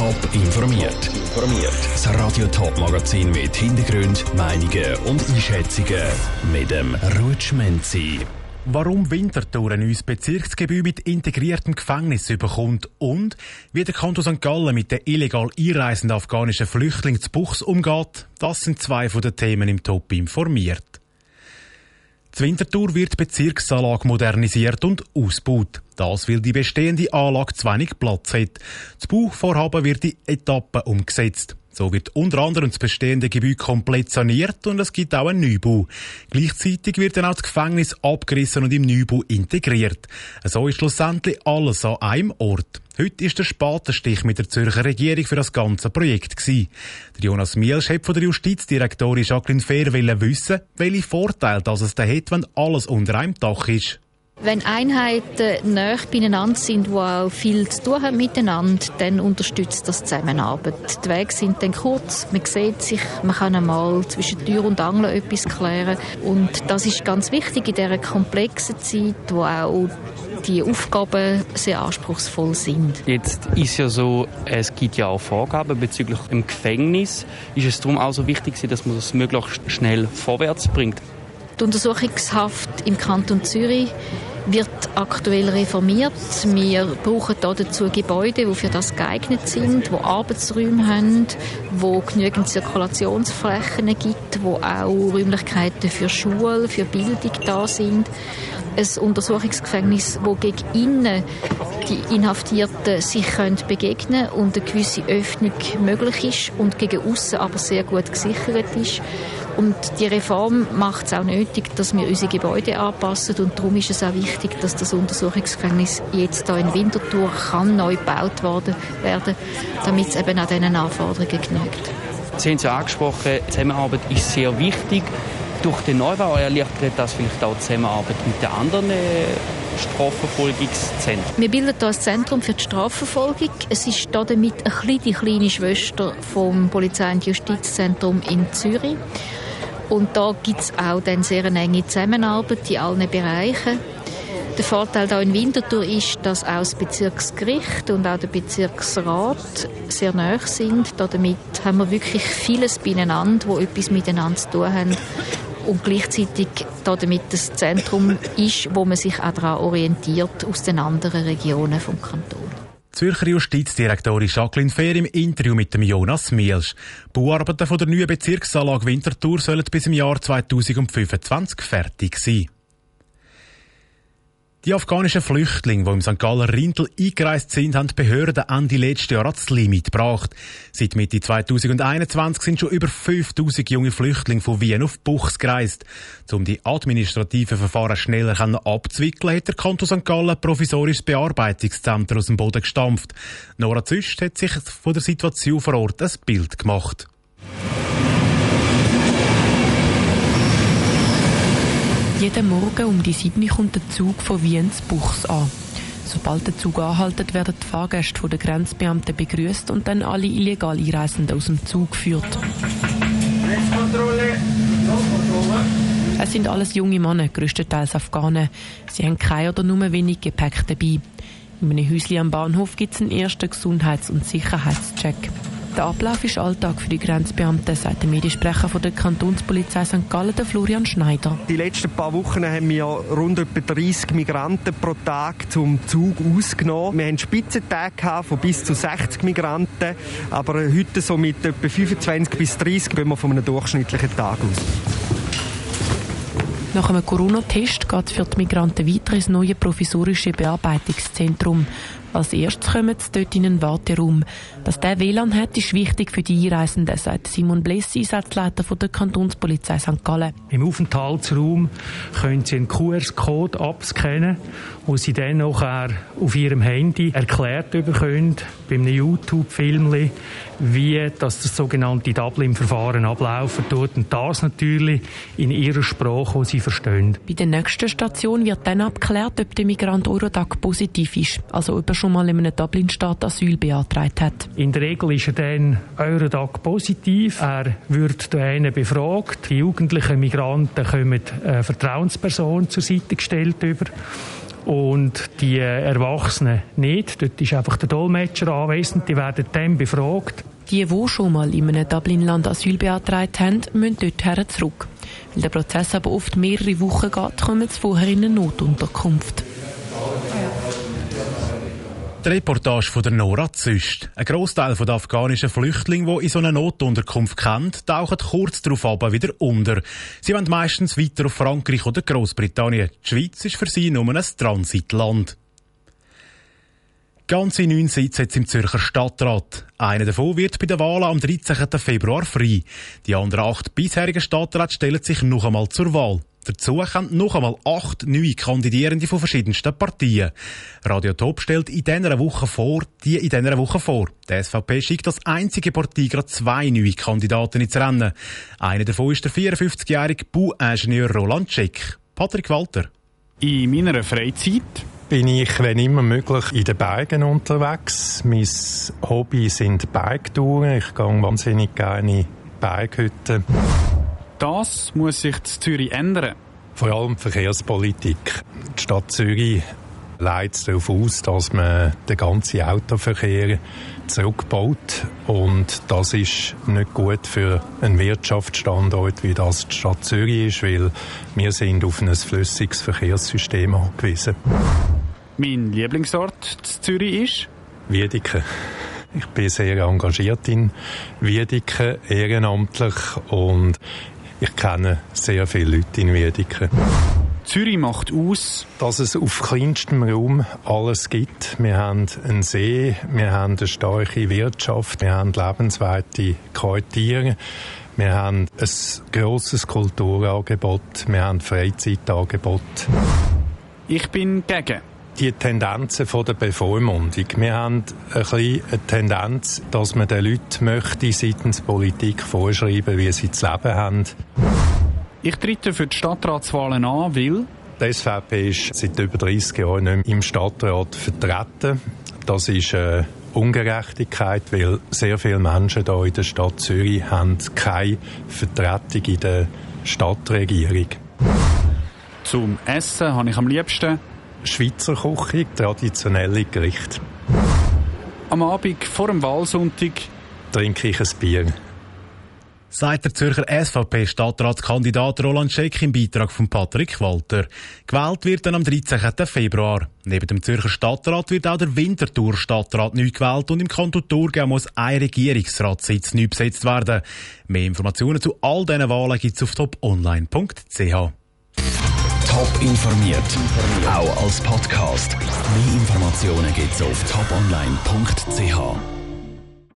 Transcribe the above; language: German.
Top informiert. Informiert. Das Radio Top Magazin mit Hintergrund, Meinungen und Einschätzungen mit dem Rutschmenzi. Warum Winterthur ein neues Bezirksgebiet mit integriertem Gefängnis bekommt und wie der Kanton St. Gallen mit den illegal einreisenden afghanischen Flüchtlingen zu Buchs umgeht, das sind zwei von den Themen im Top informiert. Winterthur wird die Bezirksanlage modernisiert und ausgebaut. Das, weil die bestehende Anlage zu wenig Platz hat. Das Bauvorhaben wird in Etappen umgesetzt. So wird unter anderem das bestehende Gebäude komplett saniert und es gibt auch einen Neubau. Gleichzeitig wird dann auch das Gefängnis abgerissen und im Neubau integriert. So ist schlussendlich alles an einem Ort. Heute ist der Spatenstich mit der Zürcher Regierung für das ganze Projekt. Der Jonas Miel, Chef von der Justizdirektorin Jacqueline will wissen, welche Vorteile das es da hat, wenn alles unter einem Dach ist. Wenn Einheiten näher beieinander sind, die auch viel zu tun haben miteinander, dann unterstützt das Zusammenarbeit. Die Wege sind dann kurz, man sieht sich, man kann einmal zwischen Tür und Angel etwas klären. Und das ist ganz wichtig in dieser komplexen Zeit, wo auch die Aufgaben sehr anspruchsvoll sind. Jetzt ist ja so, es gibt ja auch Vorgaben bezüglich dem Gefängnis. Ist es darum auch so wichtig, dass man das möglichst schnell vorwärts bringt? Die Untersuchungshaft im Kanton Zürich wird aktuell reformiert. Wir brauchen dazu Gebäude, die für das geeignet sind, die Arbeitsräume haben, wo genügend Zirkulationsflächen gibt, wo auch Räumlichkeiten für Schule, für Bildung da sind. Ein Untersuchungsgefängnis, wo gegen innen die Inhaftierten sich können begegnen und eine gewisse Öffnung möglich ist und gegen außen aber sehr gut gesichert ist. Und die Reform macht es auch nötig, dass wir unsere Gebäude anpassen und darum ist es auch wichtig, dass das Untersuchungsgefängnis jetzt hier in Winterthur kann neu gebaut werden, damit es eben an diesen Anforderungen genügt. Sie haben es angesprochen, Zusammenarbeit ist sehr wichtig. Durch den Neubau erleichtert das vielleicht auch die Zusammenarbeit mit den anderen äh, Strafverfolgungszentren. Wir bilden hier ein Zentrum für die Strafverfolgung. Es ist damit ein die kleine Schwester vom Polizei- und Justizzentrum in Zürich. Und da gibt es auch dann sehr eine enge Zusammenarbeit in allen Bereichen. Der Vorteil hier in Winterthur ist, dass auch das Bezirksgericht und auch der Bezirksrat sehr nah sind. Damit haben wir wirklich vieles beieinander, wo etwas miteinander zu tun haben und gleichzeitig damit das Zentrum ist, wo man sich auch daran orientiert aus den anderen Regionen vom Kanton. Zürcher Justizdirektorin Jacqueline Fehr im Interview mit dem Jonas Mielsch. Bauarbeiten von der neuen Bezirksanlage Winterthur sollen bis im Jahr 2025 fertig sein. Die afghanischen Flüchtlinge, die im St. Galler Rindl eingereist sind, haben die Behörden Ende letzten Jahr ans Limit gebracht. Seit Mitte 2021 sind schon über 5000 junge Flüchtlinge von Wien auf Buchs gereist. Um die administrativen Verfahren schneller abzuwickeln, hat der Kanton St. Gallen provisorisches Bearbeitungszentrum aus dem Boden gestampft. Nora Züst hat sich von der Situation vor Ort ein Bild gemacht. Jeden Morgen um die 7 kommt der Zug von Wien zu Buchs an. Sobald der Zug anhaltet, werden die Fahrgäste von den Grenzbeamten begrüßt und dann alle illegal Einreisenden aus dem Zug geführt. Es sind alles junge Männer, größtenteils Afghanen. Sie haben kein oder nur wenig Gepäck dabei. In einem Häuschen am Bahnhof gibt es einen ersten Gesundheits- und Sicherheitscheck. Der Ablauf ist Alltag für die Grenzbeamten, sagt der Mediensprecher von der Kantonspolizei St. Gallen, der Florian Schneider. Die letzten paar Wochen haben wir rund etwa 30 Migranten pro Tag zum Zug ausgenommen. Wir hatten Spitzentage von bis zu 60 Migranten, aber heute so mit etwa 25 bis 30 gehen wir von einem durchschnittlichen Tag aus. Nach einem Corona-Test geht es für die Migranten weiter ins neue provisorische Bearbeitungszentrum. Als erstes kommen sie dort in einen Warteraum. Dass der WLAN hat, ist wichtig für die Einreisenden, sagt Simon Bless, Einsatzleiter der Kantonspolizei St. Gallen. Im Aufenthaltsraum können Sie einen QR-Code abscannen, wo Sie dann nachher auf Ihrem Handy erklärt bekommen, bei einem YouTube-Film, wie das, das sogenannte Dublin-Verfahren ablaufen tut. Und das natürlich in Ihrer Sprache, die Sie verstehen. Bei der nächsten Station wird dann abgeklärt, ob der Migrant Eurodac positiv ist, also ob er schon mal in einem Dublin-Staat Asyl beantragt hat. In der Regel ist er dann Eurodac positiv. Er wird dann befragt. Die jugendlichen Migranten kommen eine Vertrauensperson zur Seite gestellt über und die Erwachsenen nicht. Dort ist einfach der Dolmetscher anwesend, die werden dann befragt. Die, die schon mal in einem Dublin-Land Asyl beantragt haben, müssen dorthin zurück. Weil der Prozess aber oft mehrere Wochen geht, kommen sie vorher in eine Notunterkunft. Die Reportage von der Nora Züst. Ein Großteil der afghanischen Flüchtlinge, die in so einer Notunterkunft kennt, tauchen kurz darauf aber wieder unter. Sie wollen meistens weiter auf Frankreich oder Großbritannien. Die Schweiz ist für sie nur ein Transitland. Ganze neun Sitze jetzt im Zürcher Stadtrat. Einer davon wird bei der Wahl am 13. Februar frei. Die anderen acht bisherigen Stadträte stellen sich noch einmal zur Wahl. Dazu kommen noch einmal acht neue Kandidierende von verschiedensten Partien. Radio Top stellt in dieser Woche vor, die in dieser Woche vor. Die SVP schickt als einzige Partei gerade zwei neue Kandidaten ins Rennen. Einer davon ist der 54-jährige Bauingenieur Roland Scheck. Patrick Walter. In meiner Freizeit bin ich, wenn immer möglich, in den Bergen unterwegs. Mein Hobby sind Bergtouren. Ich gehe wahnsinnig gerne in Berghütten. Das muss sich in Zürich ändern. Vor allem die Verkehrspolitik. Die Stadt Zürich leitet darauf aus, dass man den ganzen Autoverkehr zurückbaut. Und das ist nicht gut für einen Wirtschaftsstandort, wie das die Stadt Zürich ist, weil wir sind auf ein flüssiges Verkehrssystem angewiesen. Mein Lieblingsort in Zürich ist? Wiedeke. Ich bin sehr engagiert in Wiedeke, ehrenamtlich und ich kenne sehr viele Leute in Wiedeke. Zürich macht aus, dass es auf kleinstem Raum alles gibt. Wir haben einen See, wir haben eine starke Wirtschaft, wir haben lebenswerte Quartiere, wir haben ein grosses Kulturangebot, wir haben Freizeitangebot. Ich bin gegen die Tendenzen von der Bevormundung. Wir haben ein bisschen eine Tendenz, dass man den Leuten möchte seitens Politik vorschreiben, wie sie zu leben haben. Ich trete für die Stadtratswahlen an, weil die SVP ist seit über 30 Jahren nicht mehr im Stadtrat vertreten. Das ist eine Ungerechtigkeit, weil sehr viele Menschen hier in der Stadt Zürich haben keine Vertretung in der Stadtregierung. Zum Essen habe ich am liebsten Schweizer Küche, traditionelle Gerichte. Am Abend vor dem Wahlsonntag trinke ich ein Bier. Sagt der Zürcher SVP-Stadtratskandidat Roland Scheck im Beitrag von Patrick Walter. Gewählt wird dann am 13. Februar. Neben dem Zürcher Stadtrat wird auch der Winterthur-Stadtrat neu gewählt und im Kanton Thurgau muss ein Regierungsratssitz neu besetzt werden. Mehr Informationen zu all diesen Wahlen gibt es auf toponline.ch. Top informiert, auch als Podcast. Mehr Informationen gibt es auf toponline.ch.